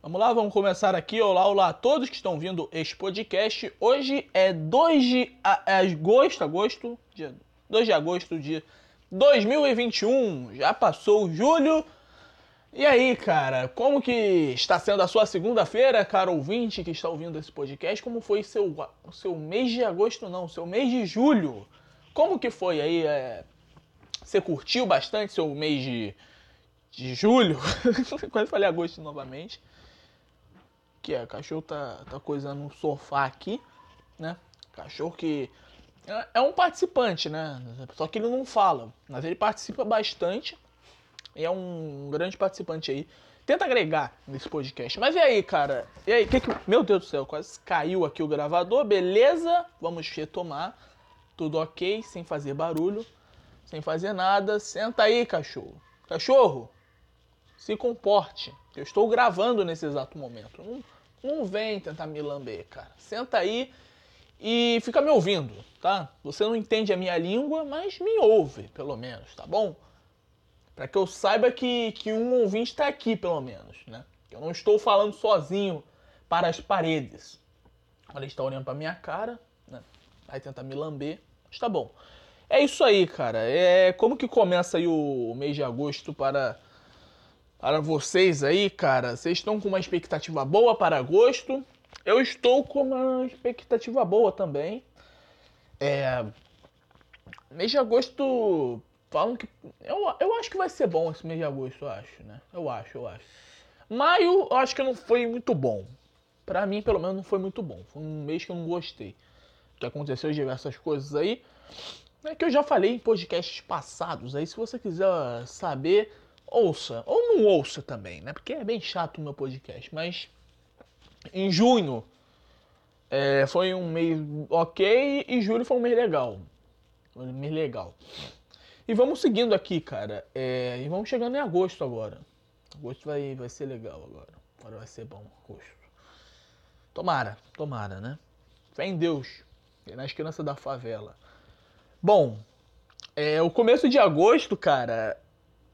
Vamos lá, vamos começar aqui. Olá, olá a todos que estão vindo este podcast. Hoje é 2 de agosto, agosto, dia 2 de agosto de 2021. Já passou julho. E aí, cara, como que está sendo a sua segunda-feira, cara ouvinte que está ouvindo esse podcast? Como foi seu seu mês de agosto não, seu mês de julho? Como que foi aí? É... Você curtiu bastante seu mês de, de julho? Quase falei agosto novamente que é, o cachorro tá, tá coisando no sofá aqui, né? Cachorro que é, é um participante, né? Só que ele não fala, mas ele participa bastante e é um grande participante aí. Tenta agregar nesse podcast. Mas e aí, cara? E aí, que que... Meu Deus do céu, quase caiu aqui o gravador. Beleza, vamos retomar. Tudo ok, sem fazer barulho, sem fazer nada. Senta aí, cachorro. Cachorro, se comporte. Eu estou gravando nesse exato momento. Não, não vem tentar me lamber, cara. Senta aí e fica me ouvindo, tá? Você não entende a minha língua, mas me ouve, pelo menos, tá bom? Para que eu saiba que, que um ouvinte está aqui, pelo menos, né? Eu não estou falando sozinho para as paredes. Ele está olhando para minha cara, né? Vai tentar me lamber, mas tá bom. É isso aí, cara. É como que começa aí o mês de agosto para para vocês aí, cara, vocês estão com uma expectativa boa para agosto. Eu estou com uma expectativa boa também. É. Mês de agosto. Falam que. Eu, eu acho que vai ser bom esse mês de agosto, eu acho, né? Eu acho, eu acho. Maio, eu acho que não foi muito bom. Pra mim, pelo menos, não foi muito bom. Foi um mês que eu não gostei. Que aconteceu diversas coisas aí. É que eu já falei em podcasts passados. Aí, se você quiser saber, ouça, ou não ouça também, né? Porque é bem chato o meu podcast, mas em junho é, foi um mês ok e julho foi um mês legal. Um mês legal. E vamos seguindo aqui, cara. É, e vamos chegando em agosto agora. Agosto vai, vai ser legal agora. Agora vai ser bom, agosto. Tomara, tomara, né? Fé em Deus. E na esperança da favela. Bom, é, o começo de agosto, cara,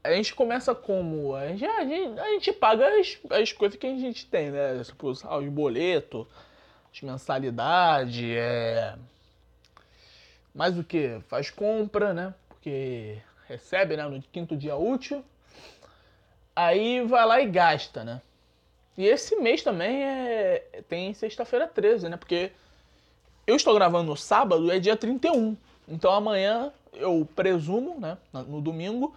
a gente começa como? A gente, a gente, a gente paga as, as coisas que a gente tem, né? Tipo, os boletos, as mensalidades, é. Mais o que? Faz compra, né? Porque recebe, né? No quinto dia útil. Aí vai lá e gasta, né? E esse mês também é, tem sexta-feira 13, né? Porque eu estou gravando no sábado, é dia 31. Então amanhã eu presumo, né? No domingo,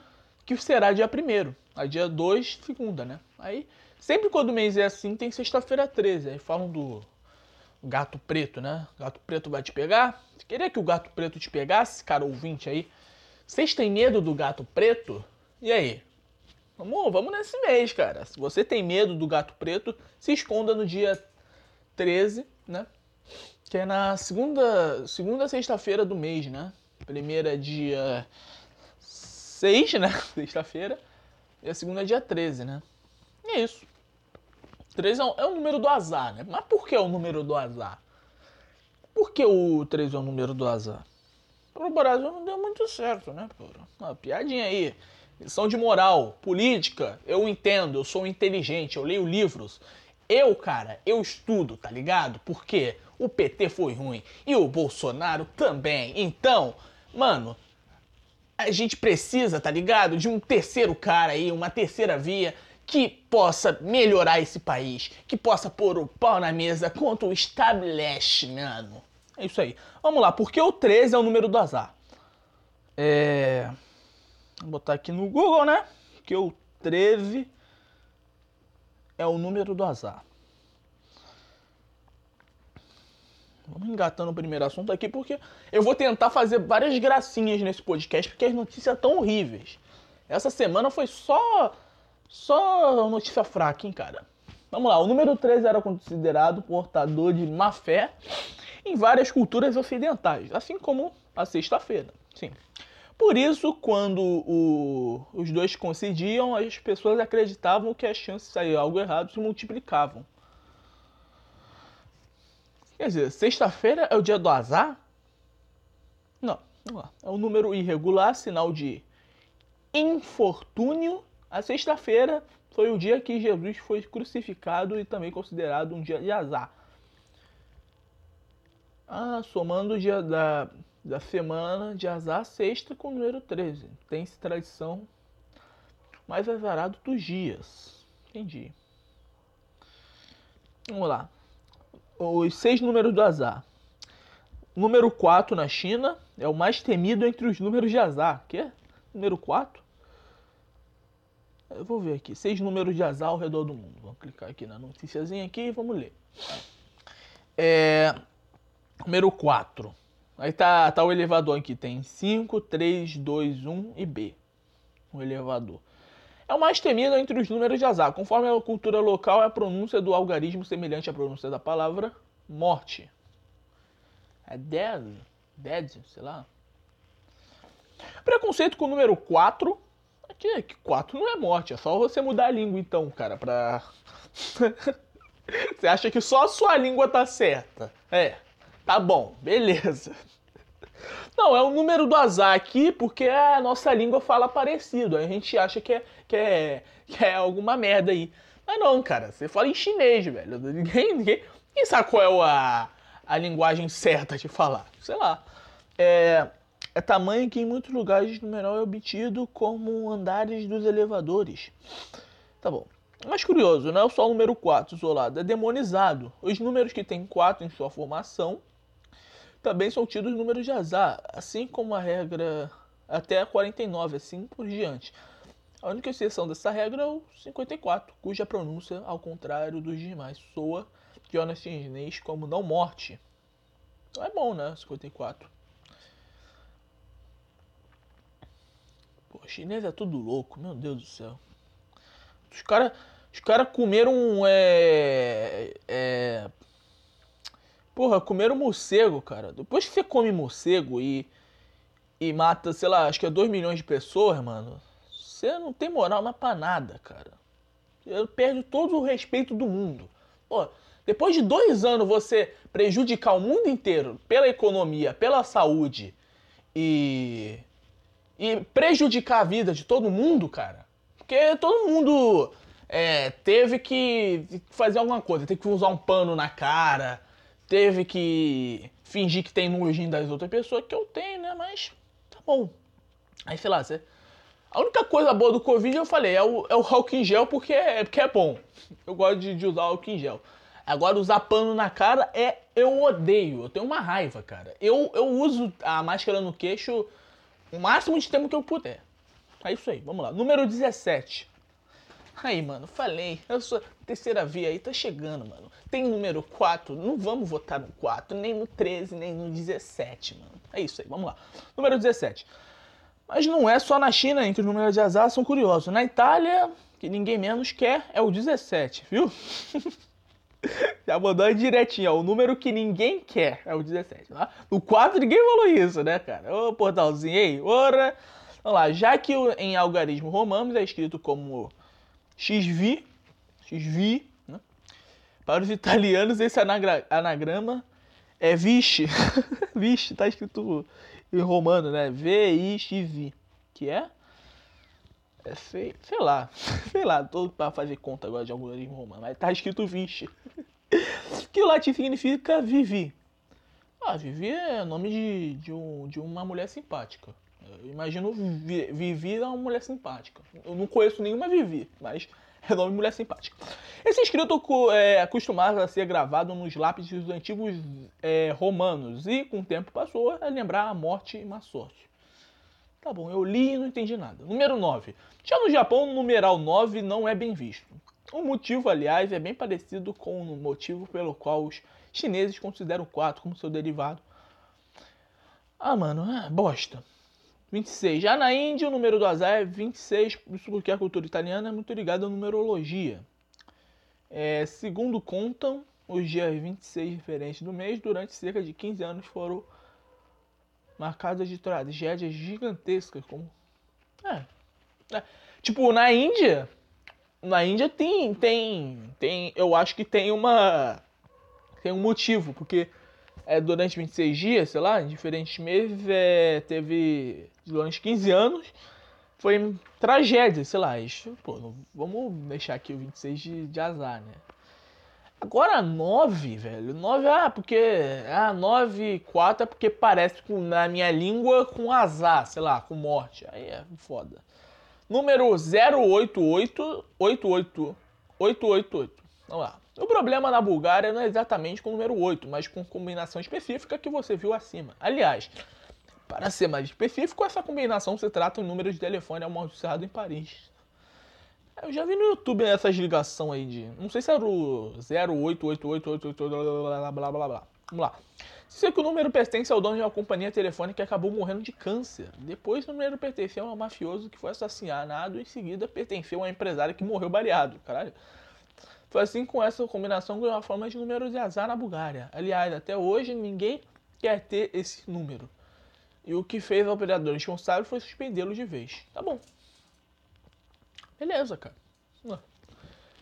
que será dia 1 a dia 2, segunda, né? Aí, sempre quando o mês é assim, tem sexta-feira 13. Aí falam do gato preto, né? Gato preto vai te pegar. Queria que o gato preto te pegasse, cara ouvinte aí. Vocês têm medo do gato preto? E aí? Vamos, vamos nesse mês, cara. Se você tem medo do gato preto, se esconda no dia 13, né? Que é na segunda, segunda sexta-feira do mês, né? Primeira dia 6, né? Sexta-feira. E a segunda é dia 13, né? E é isso. 13 é o, é número do azar, né? Mas por que é o número do azar? Por que o 13 é o número do azar? Pro Brasil não deu muito certo, né? Uma piadinha aí. Lição de moral, política, eu entendo, eu sou inteligente, eu leio livros. Eu, cara, eu estudo, tá ligado? Porque o PT foi ruim e o Bolsonaro também. Então, mano, a gente precisa, tá ligado? De um terceiro cara aí, uma terceira via que possa melhorar esse país, que possa pôr o pau na mesa contra o establishment. É isso aí. Vamos lá, porque o 13 é o número do azar. É. Vou botar aqui no Google, né? Que o 13 é o número do azar. Vamos engatando o primeiro assunto aqui, porque eu vou tentar fazer várias gracinhas nesse podcast, porque as notícias estão horríveis. Essa semana foi só. Só notícia fraca, hein, cara? Vamos lá, o número 13 era considerado portador de má fé em várias culturas ocidentais, assim como a sexta-feira. Sim. Por isso, quando o, os dois coincidiam, as pessoas acreditavam que as chances de sair algo errado se multiplicavam. Quer dizer, sexta-feira é o dia do azar? Não, lá. É um número irregular, sinal de infortúnio. A sexta-feira foi o dia que Jesus foi crucificado e também considerado um dia de azar. Ah, somando o dia da, da semana de azar, sexta com o número 13. Tem-se tradição mais azarado dos dias. Entendi. Vamos lá. Os seis números do azar. Número 4 na China é o mais temido entre os números de azar. Que? Número 4? Eu vou ver aqui. Seis números de azar ao redor do mundo. Vamos clicar aqui na noticiazinha aqui e vamos ler. É, número 4. Aí tá, tá o elevador aqui. Tem 5, 3, 2, 1 e B. O elevador. É o mais temido entre os números de azar. Conforme a cultura local, é a pronúncia do algarismo semelhante à pronúncia da palavra morte. É dead, dead, sei lá. Preconceito com o número 4 que, que 4 não é morte, é só você mudar a língua então, cara, pra. você acha que só a sua língua tá certa? É, tá bom, beleza. Não, é o número do azar aqui porque a nossa língua fala parecido. Aí a gente acha que é, que é, que é alguma merda aí. Mas não, cara, você fala em chinês, velho. Ninguém, ninguém, ninguém sabe qual é a, a linguagem certa de falar. Sei lá. É, é tamanho que em muitos lugares numeral é obtido como andares dos elevadores. Tá bom. Mas curioso, não é só o número 4 isolado, é demonizado. Os números que têm 4 em sua formação também são tidos números de azar, assim como a regra até 49, assim por diante. A única exceção dessa regra é o 54, cuja pronúncia, ao contrário dos demais, soa Jonas chinês como não morte. Então é bom, né? 54. Pô, chinês é tudo louco, meu Deus do céu. Os caras os cara comeram. É, é, porra, comeram morcego, cara. Depois que você come morcego e. E mata, sei lá, acho que é 2 milhões de pessoas, mano. Você não tem moral mais pra nada, cara. Eu perdo todo o respeito do mundo. Pô, depois de dois anos você prejudicar o mundo inteiro pela economia, pela saúde e e prejudicar a vida de todo mundo, cara. Porque todo mundo é, teve que fazer alguma coisa, teve que usar um pano na cara, teve que fingir que tem nojinho das outras pessoas, que eu tenho, né? Mas tá bom. Aí, sei lá, você... A única coisa boa do Covid, eu falei, é o, é o álcool em gel porque é, porque é bom. Eu gosto de, de usar álcool em gel. Agora, usar pano na cara é. Eu odeio, eu tenho uma raiva, cara. Eu, eu uso a máscara no queixo o máximo de tempo que eu puder. É isso aí, vamos lá. Número 17. Aí, mano, falei. Eu sou terceira via aí, tá chegando, mano. Tem número 4, não vamos votar no 4, nem no 13, nem no 17, mano. É isso aí, vamos lá. Número 17. Mas não é só na China em que os números de azar são curiosos. Na Itália, que ninguém menos quer, é o 17, viu? Já mandou direitinho, ó. O número que ninguém quer é o 17. Tá? No 4 ninguém falou isso, né, cara? Ô, portalzinho aí, ora. Vamos lá, já que em algarismo romano é escrito como XV, XV, né? Para os italianos esse anagrama é vixe. vixe, tá escrito em romano, né? V-I-X-V. Que é? É sei, sei lá. Sei lá, tô pra fazer conta agora de algoritmo romano, mas tá escrito vixe. que o latim significa vivi. Ah, Vivi é nome de, de, um, de uma mulher simpática. Eu imagino Vivi é uma mulher simpática. Eu não conheço nenhuma Vivi, mas é nome mulher simpática. Esse escrito é acostumado a ser gravado nos lápis dos antigos é, romanos e, com o tempo, passou a lembrar a morte e má sorte. Tá bom, eu li e não entendi nada. Número 9. Já no Japão, o numeral 9 não é bem visto. O motivo, aliás, é bem parecido com o motivo pelo qual os chineses consideram o 4 como seu derivado. Ah, mano, é bosta. 26. Já na Índia, o número do azar é 26, isso porque a cultura italiana é muito ligada à numerologia. É, segundo contam, os dias 26 diferentes do mês, durante cerca de 15 anos, foram marcadas de tragédias gigantescas, como. É. é. Tipo, na Índia. Na Índia tem. Tem. Tem. Eu acho que tem uma. Tem um motivo, porque é, durante 26 dias, sei lá, em diferentes meses, é, teve. Durante 15 anos, foi tragédia, sei lá. Isso, pô, não, vamos deixar aqui o 26 de, de azar, né? Agora 9, velho. 9, ah, porque. Ah, 9, 4 é porque parece com, na minha língua com azar, sei lá, com morte. Aí é foda. Número 088 88 888. Vamos lá. O problema na Bulgária não é exatamente com o número 8, mas com combinação específica que você viu acima. Aliás, para ser mais específico, essa combinação se trata de um número de telefone amaldiçoado em Paris. Eu já vi no YouTube essas ligações aí de. Não sei se era o 0888888 blá blá blá blá. Vamos lá. Sei que o número pertence ao dono de uma companhia telefônica que acabou morrendo de câncer. Depois o número pertenceu a um mafioso que foi assassinado e em seguida pertenceu a um empresário que morreu baleado. Caralho. Foi assim com essa combinação ganhou a forma de números de azar na Bulgária. Aliás, até hoje ninguém quer ter esse número. E o que fez o operador responsável foi suspendê-lo de vez. Tá bom. Beleza, cara.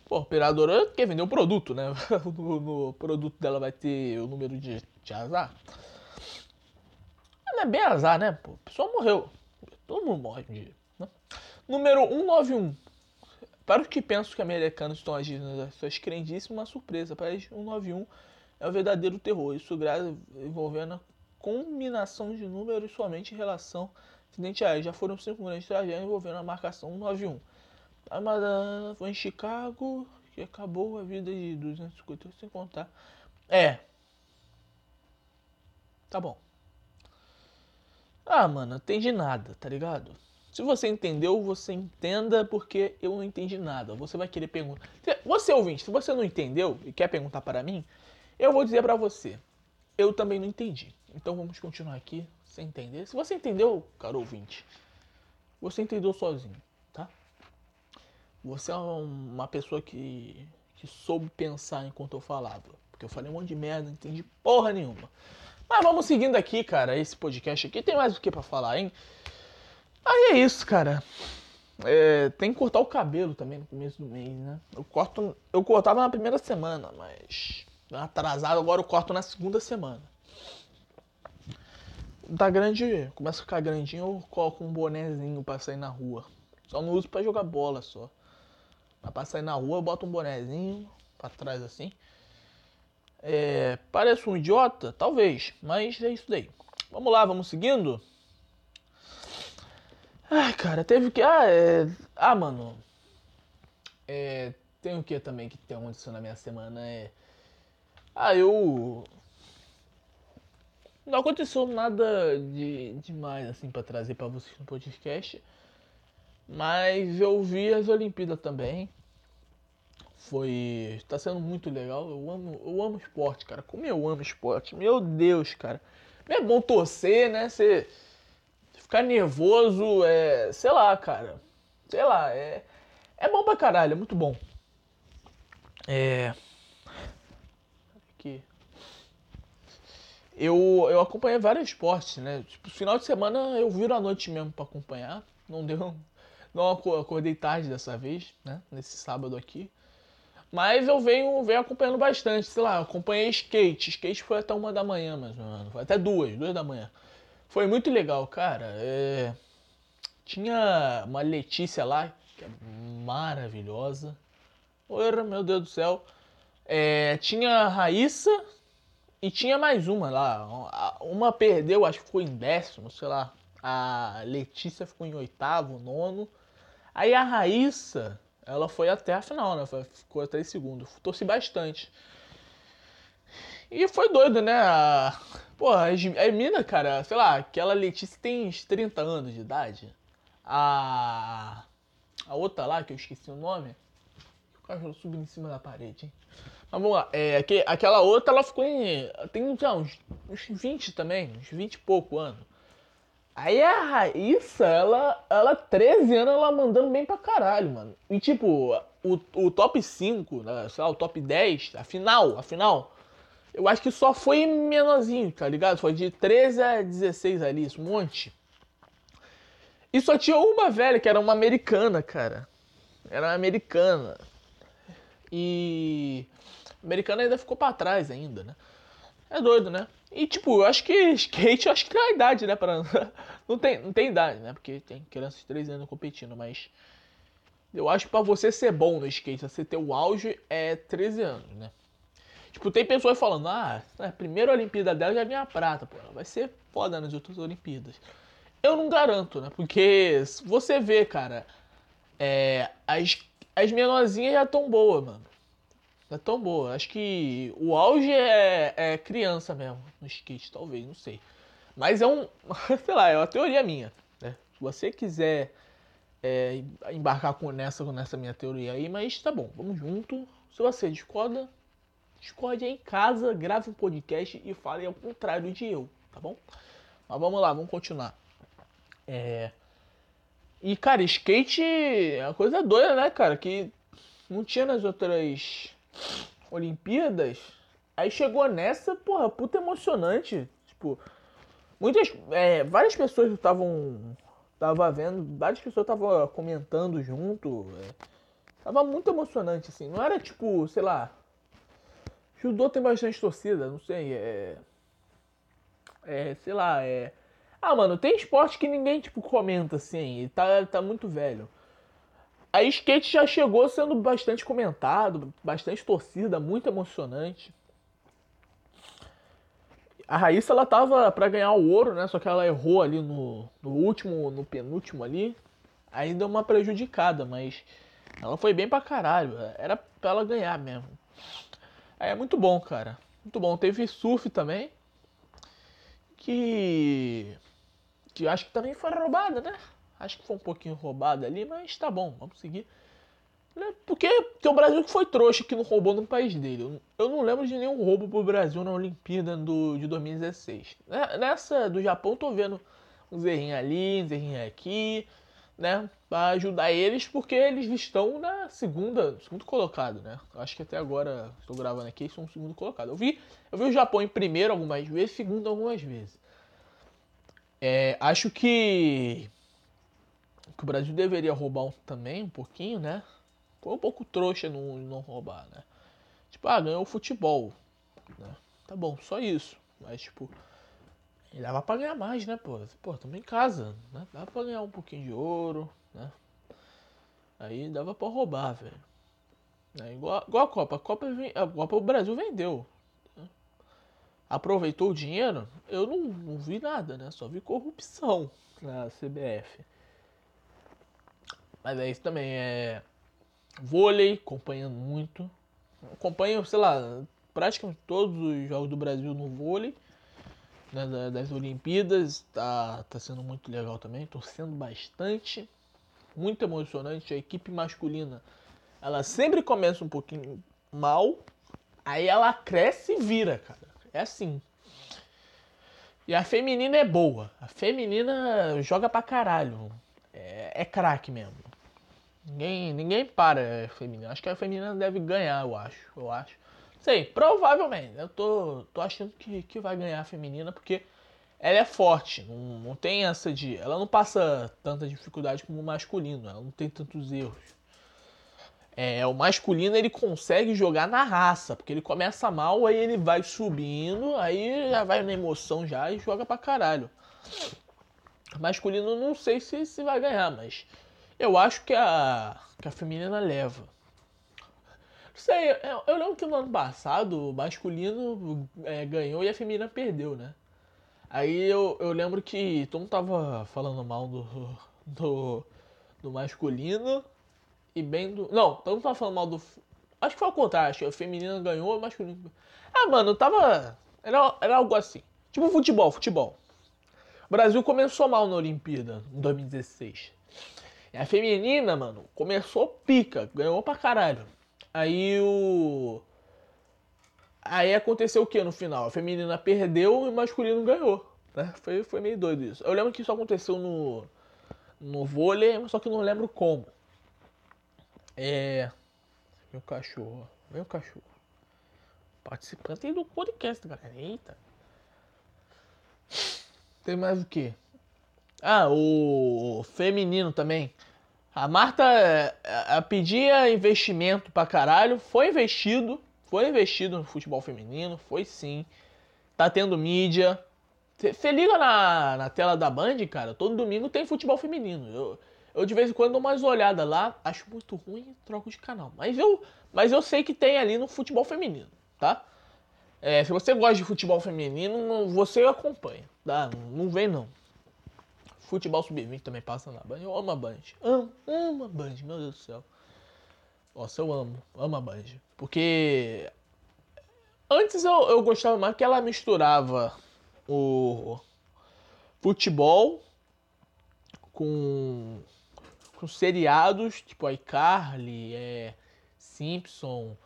Pô, a operadora quer vender o produto, né? No, no, produto dela vai ter o número de, de azar. Não é bem azar, né? Pô, a pessoa morreu. Todo mundo morre um dia. Né? Número 191. Para os que pensam que americanos estão agindo nas suas crendices, uma surpresa. Para eles, 191 é o verdadeiro terror. Isso grave envolvendo a combinação de números somente em relação acidente aéreo. Já foram cinco grandes tragédias envolvendo a marcação 191. A Madonna foi em Chicago, que acabou a vida de 250 sem contar. É. Tá bom. Ah, mano, entendi nada, tá ligado? Se você entendeu, você entenda porque eu não entendi nada. Você vai querer perguntar. Você ouvinte, se você não entendeu e quer perguntar para mim, eu vou dizer para você. Eu também não entendi. Então vamos continuar aqui sem entender. Se você entendeu, caro ouvinte, você entendeu sozinho, tá? Você é uma pessoa que, que soube pensar enquanto eu falava. Porque eu falei um monte de merda, não entendi porra nenhuma. Mas vamos seguindo aqui, cara, esse podcast aqui. Tem mais o que para falar, hein? Aí é isso, cara. É, tem que cortar o cabelo também no começo do mês, né? Eu corto. Eu cortava na primeira semana, mas. Atrasado, agora eu corto na segunda semana. Tá grande. Começa a ficar grandinho, eu coloco um bonezinho pra sair na rua. Só não uso pra jogar bola só. Mas pra sair na rua eu boto um bonezinho pra trás assim. É, parece um idiota? Talvez, mas é isso daí. Vamos lá, vamos seguindo? Ai, cara, teve que. Ah, é. Ah, mano. É. Tem o que também que tem acontecido na minha semana? É. Ah, eu. Não aconteceu nada de demais assim para trazer para vocês no podcast. Mas eu vi as Olimpíadas também. Foi. Tá sendo muito legal. Eu amo, eu amo esporte, cara. Como eu amo esporte. Meu Deus, cara. É bom torcer, né? Você ficar nervoso, é. Sei lá, cara. Sei lá, é. É bom pra caralho, é muito bom. É. Aqui. Eu, eu acompanhei vários esportes, né? Tipo, final de semana eu viro à noite mesmo para acompanhar. Não deu. Não acordei tarde dessa vez, né? Nesse sábado aqui. Mas eu venho, venho acompanhando bastante. Sei lá, acompanhei skate. Skate foi até uma da manhã, menos. Foi até duas, duas da manhã. Foi muito legal, cara. É... Tinha uma Letícia lá, que é maravilhosa. Ora, meu Deus do céu. É... Tinha a Raíssa e tinha mais uma lá. Uma perdeu, acho que ficou em décimo, sei lá. A Letícia ficou em oitavo, nono. Aí a Raíssa, ela foi até a final, né? Ficou até em segundo. Torci bastante. E foi doido, né? A... Pô, a mina, cara, sei lá, aquela Letícia tem uns 30 anos de idade. A. A outra lá, que eu esqueci o nome. O cachorro subindo em cima da parede, hein? Mas vamos lá. É, aquela outra, ela ficou em. Tem já, uns, uns 20 também, uns 20 e pouco anos. Aí a Raíssa, ela, ela 13 anos, ela mandando bem pra caralho, mano. E tipo, o, o top 5, né, sei lá, o top 10, a final, a final, eu acho que só foi menorzinho, tá ligado? Foi de 13 a 16 ali, esse monte. E só tinha uma velha, que era uma americana, cara. Era uma americana. E. Americana ainda ficou para trás ainda, né? É doido, né? E tipo, eu acho que skate, eu acho que tem a idade, né? Pra... Não, tem, não tem idade, né? Porque tem crianças de 13 anos competindo, mas. Eu acho que pra você ser bom no skate, você ter o auge, é 13 anos, né? Tipo, tem pessoas falando, ah, a primeira Olimpíada dela já vinha a prata, pô, vai ser foda nas outras Olimpíadas. Eu não garanto, né? Porque você vê, cara, é, as, as menorzinhas já tão boas, mano. Já tão boa. Acho que o auge é, é criança mesmo, no skate, talvez, não sei. Mas é um, sei lá, é uma teoria minha, né? Se você quiser é, embarcar com nessa, com nessa minha teoria aí, mas tá bom, vamos junto. Se você discorda, discorde aí em casa, grave um podcast e fale ao contrário de eu, tá bom? Mas vamos lá, vamos continuar. É... E, cara, skate é uma coisa doida, né, cara? Que não tinha nas outras Olimpíadas. Aí chegou nessa, porra, puta emocionante. Tipo, muitas. É, várias pessoas estavam. Tava vendo, várias pessoas estavam comentando junto. É, tava muito emocionante, assim. Não era tipo, sei lá. Judô tem bastante torcida, não sei. É. É, sei lá, é. Ah, mano, tem esporte que ninguém, tipo, comenta assim, e tá, tá muito velho. A skate já chegou sendo bastante comentado, bastante torcida, muito emocionante. A Raíssa, ela tava para ganhar o ouro, né? Só que ela errou ali no, no último, no penúltimo ali. Aí deu uma prejudicada, mas ela foi bem pra caralho. Era pra ela ganhar mesmo. É muito bom, cara. Muito bom. Teve surf também. Que que acho que também foi roubada, né? Acho que foi um pouquinho roubada ali, mas tá bom, vamos seguir. Né? Porque tem o Brasil que foi trouxa que não roubou no país dele. Eu não lembro de nenhum roubo pro Brasil na Olimpíada do, de 2016. Né? Nessa do Japão, tô vendo um zerrinho ali, um zerrinho aqui, né? Pra ajudar eles, porque eles estão na segunda, segundo colocado, né? Acho que até agora, estou gravando aqui, são o segundo colocado. Eu vi, eu vi o Japão em primeiro algumas vezes, segundo algumas vezes. É, acho que, que o Brasil deveria roubar um, também um pouquinho, né? Foi um pouco trouxa não, não roubar, né? Tipo, ah, ganhou o futebol. Né? Tá bom, só isso. Mas, tipo, dava pra ganhar mais, né, pô? Pô, também em casa, né? Dava pra ganhar um pouquinho de ouro, né? Aí dava pra roubar, velho. É, igual, igual a Copa. A Copa, a Copa o Brasil vendeu aproveitou o dinheiro, eu não, não vi nada, né? Só vi corrupção na CBF. Mas é isso também, é vôlei, acompanhando muito. Acompanho, sei lá, praticamente todos os jogos do Brasil no vôlei. Né, das Olimpíadas, tá, tá sendo muito legal também, torcendo bastante, muito emocionante. A equipe masculina, ela sempre começa um pouquinho mal, aí ela cresce e vira, cara. É assim. E a feminina é boa. A feminina joga pra caralho. É, é craque mesmo. Ninguém, ninguém para a feminina. Acho que a feminina deve ganhar, eu acho. Eu acho. Sei, provavelmente. Eu tô, tô achando que, que vai ganhar a feminina porque ela é forte. Não, não tem essa de. Ela não passa tanta dificuldade como o masculino. Ela não tem tantos erros. É, o masculino ele consegue jogar na raça, porque ele começa mal, aí ele vai subindo, aí já vai na emoção já e joga pra caralho. Masculino não sei se, se vai ganhar, mas eu acho que a, que a feminina leva. Sei, eu, eu lembro que no ano passado o masculino é, ganhou e a feminina perdeu, né? Aí eu, eu lembro que todo mundo tava falando mal do, do, do masculino e bem do. Não, todo mundo tava falando mal do. Acho que foi ao contrário, acho que o feminino ganhou, o masculino. Ah, mano, tava. Era, era algo assim. Tipo futebol, futebol. O Brasil começou mal na Olimpíada em 2016. E a feminina, mano, começou pica, ganhou pra caralho. Aí o. Aí aconteceu o que no final? A feminina perdeu e o masculino ganhou. Né? Foi, foi meio doido isso. Eu lembro que isso aconteceu no, no vôlei, só que não lembro como. É. Meu cachorro. Meu cachorro. Participante do podcast, galera. Eita. Tem mais o que? Ah, o feminino também. A Marta a, a pedia investimento pra caralho. Foi investido. Foi investido no futebol feminino. Foi sim. tá tendo mídia. Você liga na, na tela da Band, cara, todo domingo tem futebol feminino. Eu, eu de vez em quando dou umas olhadas lá, acho muito ruim e troco de canal. Mas eu, mas eu sei que tem ali no futebol feminino, tá? É, se você gosta de futebol feminino, você acompanha, tá? Não vem não. Futebol sub-20 também passa na Band. Eu amo a Band. Amo, amo a Band, meu Deus do céu. Nossa, eu amo, amo a Band. Porque antes eu, eu gostava mais que ela misturava o futebol com, com seriados, tipo iCarly, é, Simpson.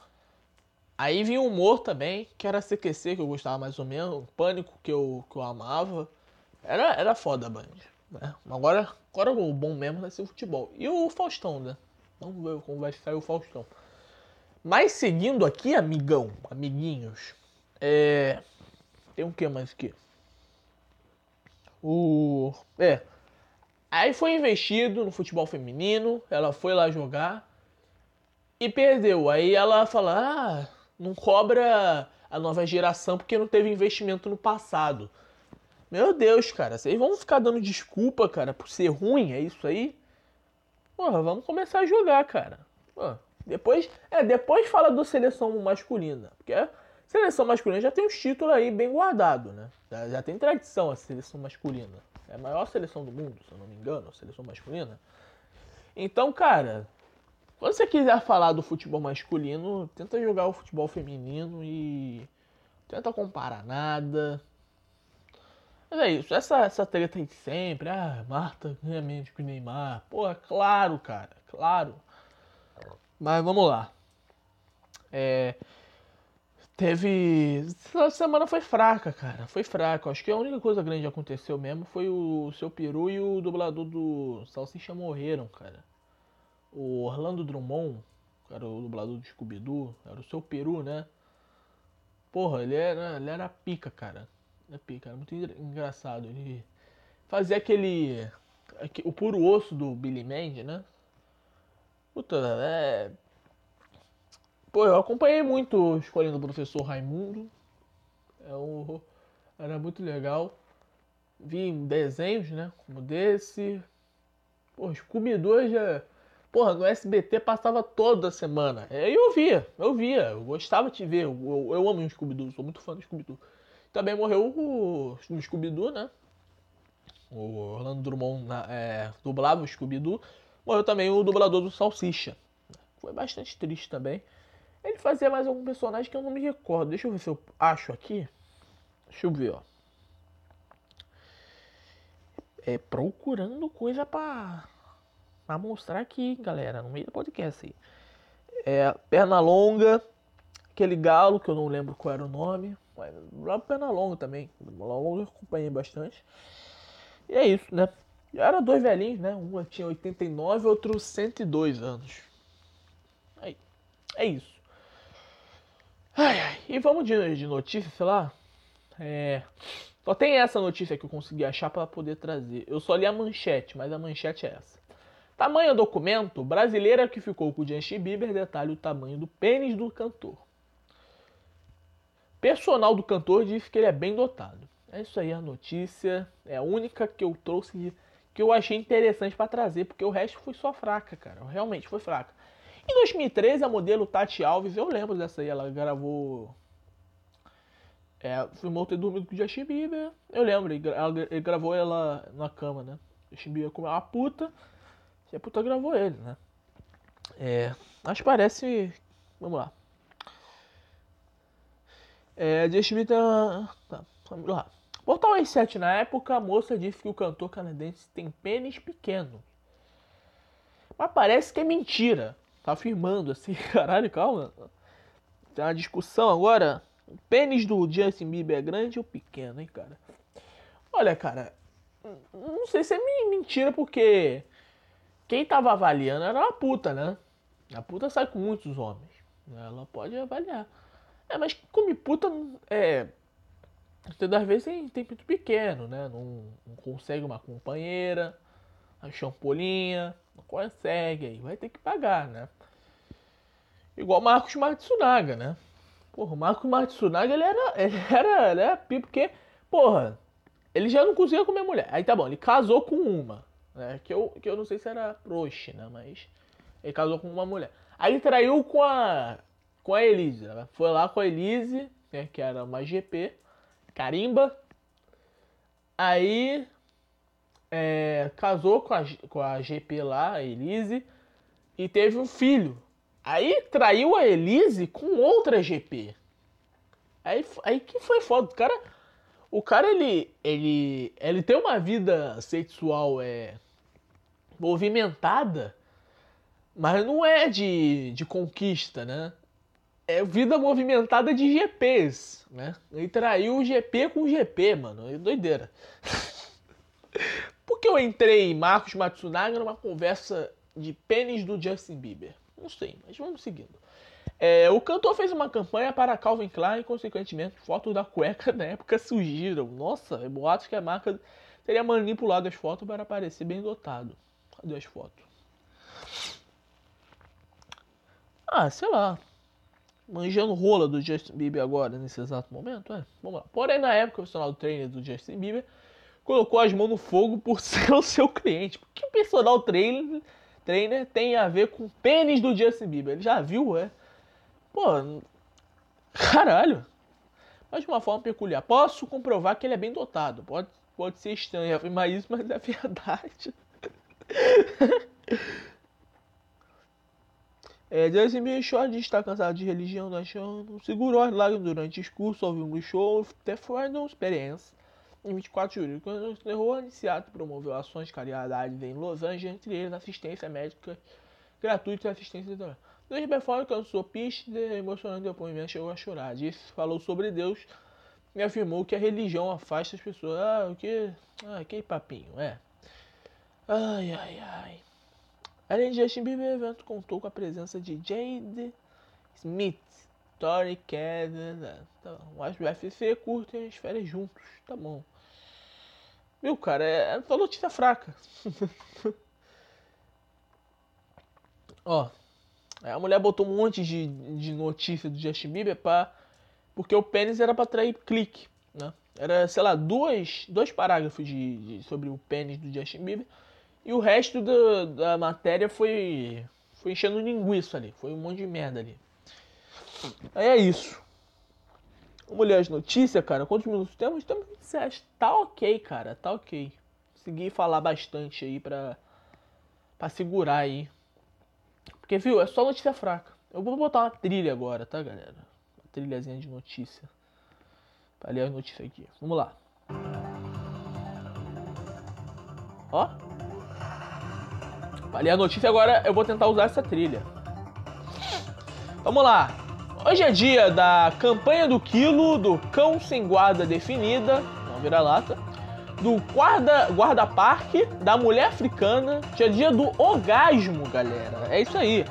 Aí vinha o humor também, que era CQC, que eu gostava mais ou menos, Pânico, que eu, que eu amava. Era, era foda a Band. Né? Agora, agora o bom mesmo vai ser o futebol. E o Faustão, né? Vamos ver como vai sair o Faustão. Mas seguindo aqui, amigão, amiguinhos, é... tem um que mais aqui? O. É. Aí foi investido no futebol feminino, ela foi lá jogar e perdeu. Aí ela fala: ah, não cobra a nova geração porque não teve investimento no passado. Meu Deus, cara, vocês vão ficar dando desculpa, cara, por ser ruim, é isso aí? Porra, vamos começar a jogar, cara. Depois, é, depois fala do seleção masculina, porque a seleção masculina já tem os títulos aí bem guardados, né? Já, já, tem tradição a seleção masculina. É a maior seleção do mundo, se eu não me engano, a seleção masculina. Então, cara, quando você quiser falar do futebol masculino, tenta jogar o futebol feminino e tenta comparar nada, mas é isso, essa, essa treta aí sempre, ah, Marta ganha menos que o Neymar. Pô, é claro, cara, claro. Mas vamos lá. É, teve. Essa semana foi fraca, cara. Foi fraca. Acho que a única coisa grande que aconteceu mesmo foi o seu peru e o dublador do Salsicha morreram, cara. O Orlando Drummond, era o dublador do Scooby-Doo, era o seu peru, né? Porra, ele era, ele era pica, cara é pica, era muito engraçado. Ele fazia aquele. o puro osso do Billy Mandy, né? Puta, é. Pô, eu acompanhei muito escolhendo o professor Raimundo. É um, era muito legal. Vi desenhos, né? Como desse. Pô, Scooby-Doo já. Porra, no SBT passava toda semana. Aí eu via, eu via. Eu gostava de ver. Eu, eu, eu amo o Scooby-Doo, sou muito fã do Scooby-Doo. Também morreu o, o Scooby-Doo, né? O Orlando Drummond é, dublava o Scooby-Doo. Morreu também o dublador do Salsicha. Foi bastante triste também. Ele fazia mais algum personagem que eu não me recordo. Deixa eu ver se eu acho aqui. Deixa eu ver, ó. É procurando coisa pra, pra mostrar aqui, galera, no meio do podcast aí. É, perna longa, aquele galo que eu não lembro qual era o nome. Lá pro Pernalonga também. Pernalonga eu acompanhei bastante. E é isso, né? Era dois velhinhos, né? Um tinha 89 outro 102 anos. Aí, é isso. Ai, ai. E vamos de, de notícia, sei lá. É, só tem essa notícia que eu consegui achar para poder trazer. Eu só li a manchete, mas a manchete é essa. Tamanho documento, brasileira que ficou com o Justin Bieber detalha o tamanho do pênis do cantor. Personal do cantor diz que ele é bem dotado. É isso aí a notícia. É a única que eu trouxe que eu achei interessante para trazer, porque o resto foi só fraca, cara. Realmente foi fraca. Em 2013, a modelo Tati Alves, eu lembro dessa aí, ela gravou. É, filmou ter dormido com o Justin Bieber. Eu lembro, ele, ele gravou ela na cama, né? Justin Bieber comeu uma puta. E a puta gravou ele, né? É, que parece. Vamos lá. É, Bieber. Tá, vamos lá. Portal R7, na época, a moça disse que o cantor canadense tem pênis pequeno. Mas parece que é mentira. Tá afirmando assim, caralho, calma. Tem uma discussão agora. O pênis do Justin Bieber é grande ou pequeno, hein, cara? Olha, cara, não sei se é mentira, porque quem tava avaliando era a puta, né? A puta sai com muitos homens. Ela pode avaliar. É, mas come puta é. Muitas vezes tem, tem pinto pequeno, né? Não, não consegue uma companheira, a champolinha, não consegue, aí vai ter que pagar, né? Igual Marcos Matsunaga, né? Porra, o Marco Matsunaga, ele era. Ele era. Ele era porque, porra, ele já não conseguia comer mulher. Aí tá bom, ele casou com uma. Né? Que, eu, que eu não sei se era proxy, né? Mas. Ele casou com uma mulher. Aí traiu com a. Com a Elise. Né? Foi lá com a Elise, né? que era uma GP. Carimba. Aí. É, casou com a, com a GP lá, a Elise. E teve um filho. Aí traiu a Elise com outra GP. Aí, aí que foi foda. O cara, o cara ele, ele, ele tem uma vida sexual é, movimentada, mas não é de, de conquista, né? É vida movimentada de GPs, né? Ele traiu o GP com o GP, mano. É doideira. Por que eu entrei em Marcos Matsunaga numa conversa de pênis do Justin Bieber? Não sei, mas vamos seguindo. É, o cantor fez uma campanha para Calvin Klein e, consequentemente, fotos da cueca na época surgiram. Nossa, boatos que a marca teria manipulado as fotos para parecer bem dotado. Cadê as fotos? Ah, sei lá. Manjando rola do Justin Bieber agora, nesse exato momento? É, vamos lá. Porém, na época, o personal trainer do Justin Bieber colocou as mãos no fogo por ser o seu cliente. Por que o personal trainer trainer tem a ver com o pênis do Justin Bieber. Ele já viu, é? Pô, caralho. Mas de uma forma peculiar. Posso comprovar que ele é bem dotado. Pode, pode ser estranho afirmar isso, mas é verdade. é, Justin Bieber Short está cansado de religião, achando. Segurou as lágrimas durante o discurso, ouviu um show, até foi uma experiência em 24 de julho, quando o terror iniciado promoveu ações de caridade em Los Angeles, entre eles assistência médica gratuita e assistência de Luiz Befone cansou piste de emocionante depoimento, chegou a chorar. Disse, falou sobre Deus e afirmou que a religião afasta as pessoas. Ah, o que? Ah, que papinho, é. Ai, ai, ai. Além de Justin Bieber, o evento contou com a presença de Jade Smith, Tori Kevin. Tá bom. Os UFC curtem as férias juntos, tá bom. Viu, cara, é, é uma notícia fraca. Ó, a mulher botou um monte de, de notícia do Justin Bieber pra, porque o pênis era pra atrair clique, né? Era, sei lá, duas, dois parágrafos de, de sobre o pênis do Justin Bieber e o resto da, da matéria foi, foi enchendo linguiça ali, foi um monte de merda ali. Aí é isso. Mulher de notícia, cara, quantos minutos temos? Temos 27. Tá ok, cara, tá ok. Consegui falar bastante aí pra, pra segurar aí. Porque, viu, é só notícia fraca. Eu vou botar uma trilha agora, tá, galera? Uma trilhazinha de notícia. Pra ler as notícias aqui. Vamos lá. Ó. Pra ler a notícia agora, eu vou tentar usar essa trilha. Vamos lá. Hoje é dia da campanha do quilo, do cão sem guarda definida, não vira-lata, do guarda, guarda parque, da mulher africana, hoje é dia do orgasmo, galera. É isso aí.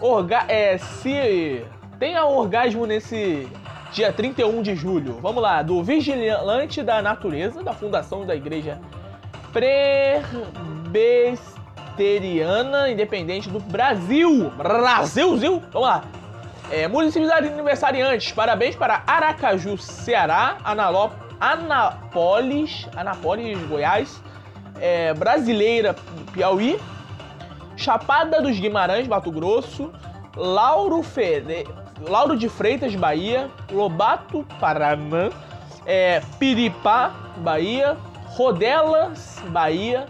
Orga é, se tenha orgasmo nesse dia 31 de julho. Vamos lá, do Vigilante da Natureza, da Fundação da Igreja Presbiteriana Independente do Brasil. Brasilzil. Vamos lá. É, municípios aniversariantes, parabéns para Aracaju, Ceará, Analop, Anápolis, Goiás, é, Brasileira, Piauí, Chapada dos Guimarães, Mato Grosso, Lauro, Lauro de Freitas, Bahia, Lobato, Paraná, é, Piripá, Bahia, Rodelas, Bahia,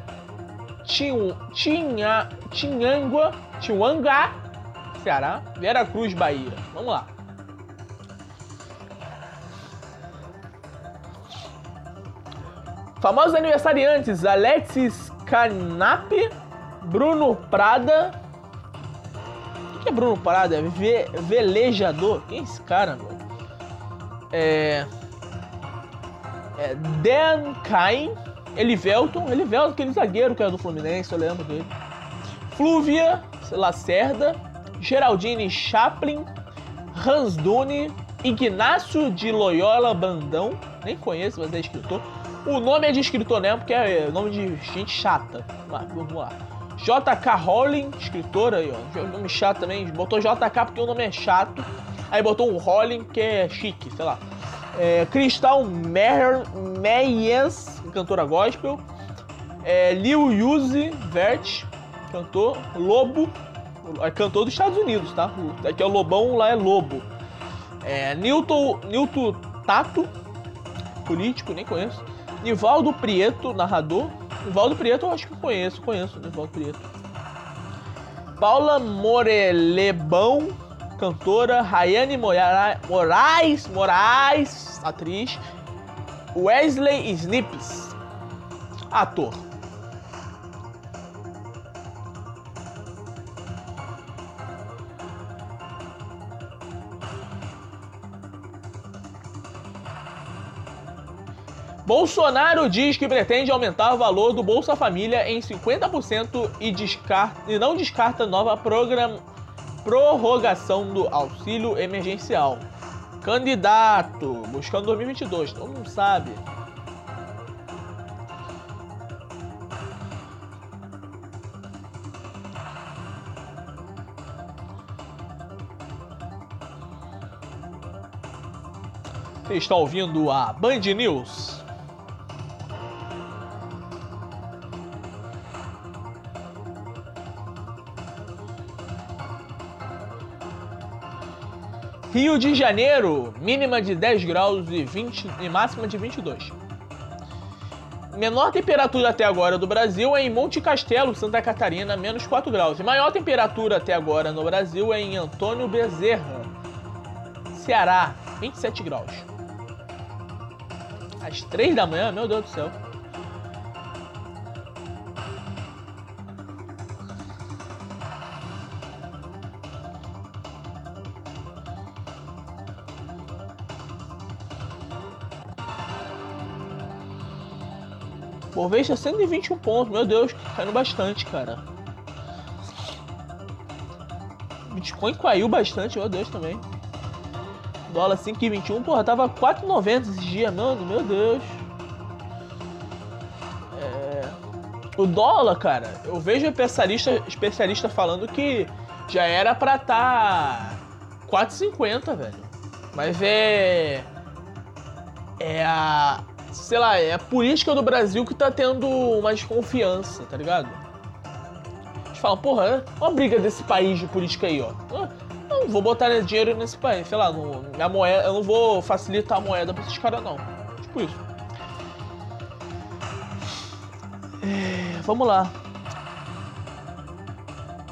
Tinha, Tinhangua, Tiwangá, Ceará, Vera Cruz, Bahia. Vamos lá. Famosos aniversariantes: Alexis Canap, Bruno Prada. O que é Bruno Prada? É ve velejador? Quem é esse cara, mano? É. é Dan Cain, Elivelton, Elivelton, aquele zagueiro que era do Fluminense, eu lembro dele. Flúvia Lacerda, Geraldine Chaplin, Hans Dune, Ignácio de Loyola Brandão, nem conheço, mas é escritor. O nome é de escritor mesmo, porque é nome de gente chata. Vamos lá. JK Rowling, escritora aí, ó. Nome chato também. Botou JK porque o nome é chato. Aí botou um Rolling, que é chique, sei lá. É, Crystal Meyers, cantora gospel. É, Lil Vert, cantor. Lobo, é cantor dos Estados Unidos, tá? Aqui é o Lobão, lá é Lobo. É, Newton, Newton Tato, político, nem conheço. Nivaldo Prieto, narrador. Nivaldo Prieto eu acho que conheço, conheço Nivaldo Prieto. Paula Morelebão, cantora. Rayane Moraes, Moraes, atriz. Wesley Snips, ator. Bolsonaro diz que pretende aumentar o valor do Bolsa Família em 50% e, descarta, e não descarta nova program, prorrogação do auxílio emergencial. Candidato, buscando 2022, todo mundo sabe. Você está ouvindo a Band News? Rio de Janeiro, mínima de 10 graus e, 20, e máxima de 22. Menor temperatura até agora do Brasil é em Monte Castelo, Santa Catarina, menos 4 graus. E maior temperatura até agora no Brasil é em Antônio Bezerra, Ceará, 27 graus. Às 3 da manhã, meu Deus do céu. Bovespa 121 pontos, meu Deus, caindo bastante, cara. Bitcoin caiu bastante, meu Deus, também. Dólar 5,21, porra, tava 4,90 esses dias, mano, meu Deus. É... O dólar, cara, eu vejo especialista, especialista falando que já era pra tá 4,50, velho. Mas é. É a sei lá, é a política do Brasil que tá tendo uma desconfiança, tá ligado? A gente fala, porra, é uma briga desse país de política aí, ó. Eu não vou botar dinheiro nesse país, sei lá, no, minha moeda, eu não vou facilitar a moeda pra esses caras, não. Tipo isso. É, vamos lá.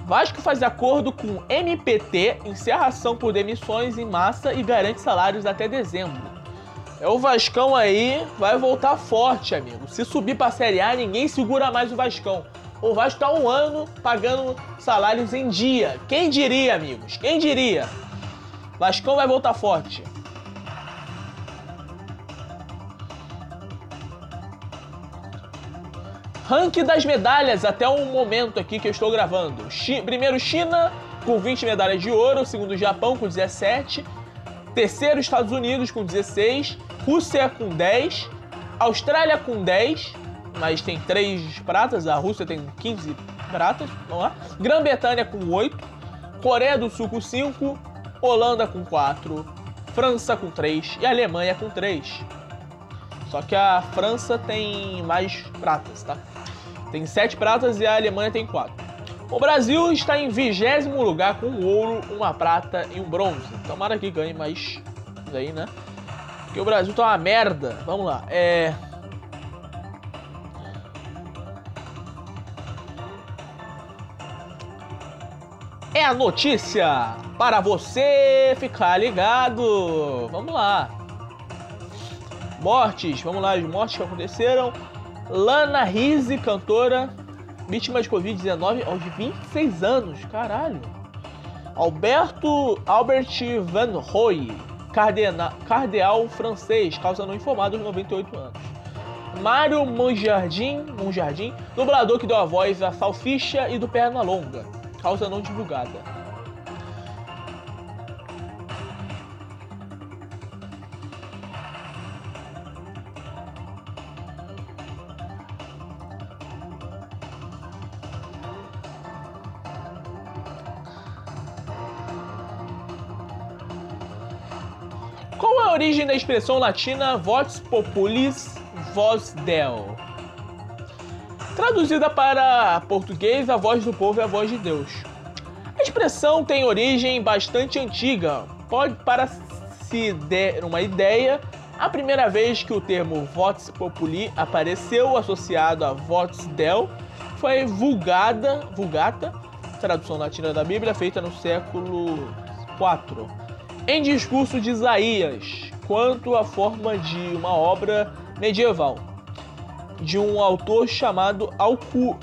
Vasco faz acordo com MPT, encerra ação por demissões em massa e garante salários até dezembro. É o Vascão aí, vai voltar forte, amigo. Se subir pra Série A, ninguém segura mais o Vascão. O Vasco tá um ano pagando salários em dia. Quem diria, amigos? Quem diria? Vascão vai voltar forte. Ranking das medalhas até o momento aqui que eu estou gravando. primeiro China com 20 medalhas de ouro, segundo Japão com 17, terceiro Estados Unidos com 16, Rússia com 10, Austrália com 10, mas tem 3 pratas, a Rússia tem 15 pratas, vamos lá. Grã-Bretanha com 8, Coreia do Sul com 5, Holanda com 4, França com 3 e Alemanha com 3. Só que a França tem mais pratas, tá? Tem 7 pratas e a Alemanha tem 4. O Brasil está em vigésimo lugar com um ouro, uma prata e um bronze. Tomara que ganhe mais aí, né? Porque o Brasil tá uma merda. Vamos lá. É. É a notícia para você ficar ligado. Vamos lá. Mortes, vamos lá, as mortes que aconteceram. Lana Rizzi, cantora, vítima de Covid-19 aos 26 anos. Caralho. Alberto Albert Van Roy, cardeal francês, causa não informada aos 98 anos. Mário Monjardim, Monjardim, dublador que deu a voz a Salsicha e do Pernalonga, causa não divulgada. Da expressão latina vox populis vos del? Traduzida para português, a voz do povo é a voz de Deus. A expressão tem origem bastante antiga. Pode, para se der uma ideia, a primeira vez que o termo vox populi apareceu associado a vox del foi vulgada, vulgata, tradução latina da Bíblia, feita no século IV, em discurso de Isaías, quanto à forma de uma obra medieval, de um autor chamado Alcu.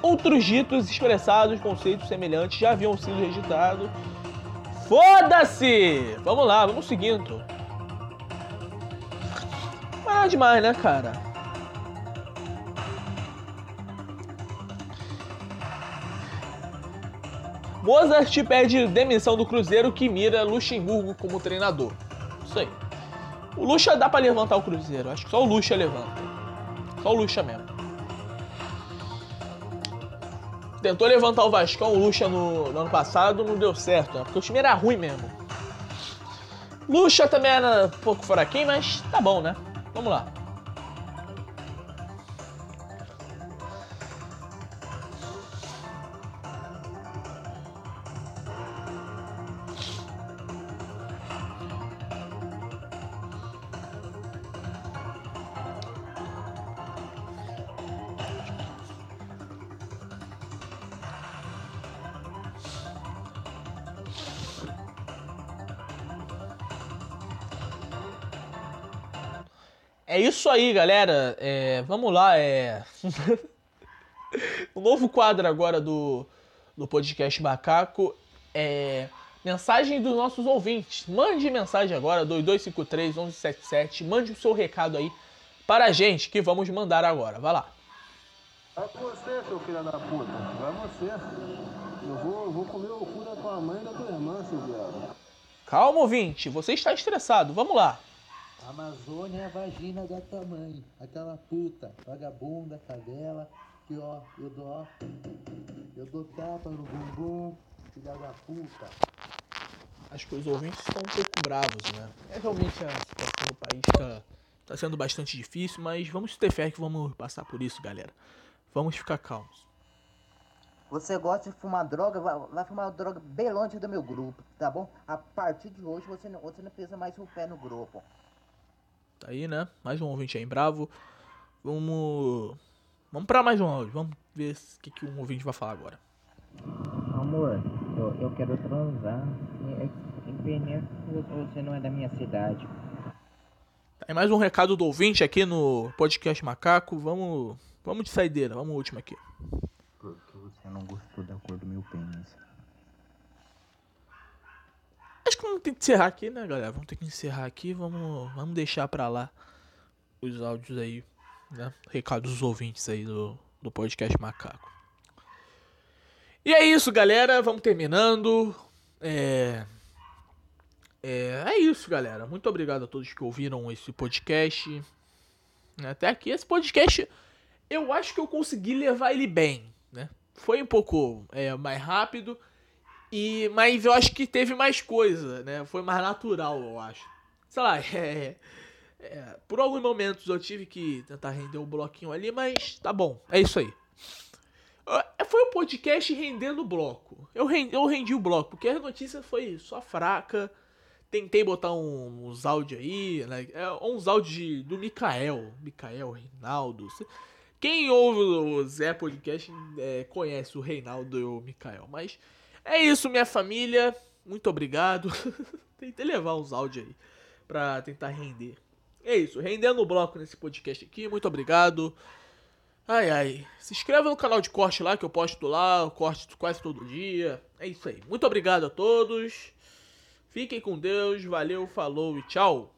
Outros ditos expressados conceitos semelhantes já haviam sido registrados. Foda-se! Vamos lá, vamos seguindo. É nada demais, né, cara? Mozart pede demissão do Cruzeiro que mira Luxemburgo como treinador. Isso aí. O Luxa dá pra levantar o Cruzeiro. Acho que só o Luxa levanta. Só o Luxa mesmo. Tentou levantar o Vascão, o Luxa no, no ano passado, não deu certo, né? Porque o time era ruim mesmo. Luxa também era um pouco fraquinho, mas tá bom, né? Vamos lá. Aí, galera. É, vamos lá. É... o novo quadro agora do, do podcast Macaco é mensagem dos nossos ouvintes. Mande mensagem agora, 2253 1177. Mande o seu recado aí para a gente que vamos mandar agora. Vai lá. Vai você, seu filho da puta. Vai você. Eu vou, eu vou comer o cu da tua mãe e da tua irmã, seu viado. Calma, ouvinte. Você está estressado. Vamos lá. Amazônia é a vagina da tua mãe, aquela puta, vagabunda, cadela, que ó, eu dou, ó, eu dou tapa no bumbum, filha da puta. Acho que os ouvintes estão um pouco bravos, né? É realmente a situação do país está tá sendo bastante difícil, mas vamos ter fé que vamos passar por isso, galera. Vamos ficar calmos. Você gosta de fumar droga? Vai, vai fumar droga bem longe do meu grupo, tá bom? A partir de hoje você não, você não pisa mais o pé no grupo. Tá aí, né? Mais um ouvinte aí bravo. Vamos. Vamos pra mais um áudio. Vamos ver o que, que um ouvinte vai falar agora. Amor, eu, eu quero transar. É, é que você não é da minha cidade. Tá aí mais um recado do ouvinte aqui no podcast Macaco. Vamos. Vamos de saideira, vamos o último aqui. Porque você não gostou da cor do meu pênis. Acho que vamos ter que encerrar aqui, né, galera? Vamos ter que encerrar aqui. Vamos, vamos deixar pra lá os áudios aí, né? Recados dos ouvintes aí do, do podcast Macaco. E é isso, galera. Vamos terminando. É... é. É isso, galera. Muito obrigado a todos que ouviram esse podcast. Até aqui, esse podcast, eu acho que eu consegui levar ele bem, né? Foi um pouco é, mais rápido. E, mas eu acho que teve mais coisa, né? Foi mais natural, eu acho. Sei lá, é, é, por alguns momentos eu tive que tentar render um bloquinho ali, mas tá bom, é isso aí. Foi o um podcast rendendo o bloco. Eu rendi, eu rendi o bloco, porque a notícia foi só fraca. Tentei botar um, uns áudios aí, né? É, uns áudios do Mikael. Mikael, Reinaldo. Quem ouve o Zé Podcast é, conhece o Reinaldo e o Mikael, mas é isso, minha família. Muito obrigado. Tentei levar uns áudios aí pra tentar render. É isso, rendendo o bloco nesse podcast aqui. Muito obrigado. Ai, ai. Se inscreva no canal de corte lá, que eu posto lá. Eu corto quase todo dia. É isso aí. Muito obrigado a todos. Fiquem com Deus. Valeu, falou e tchau.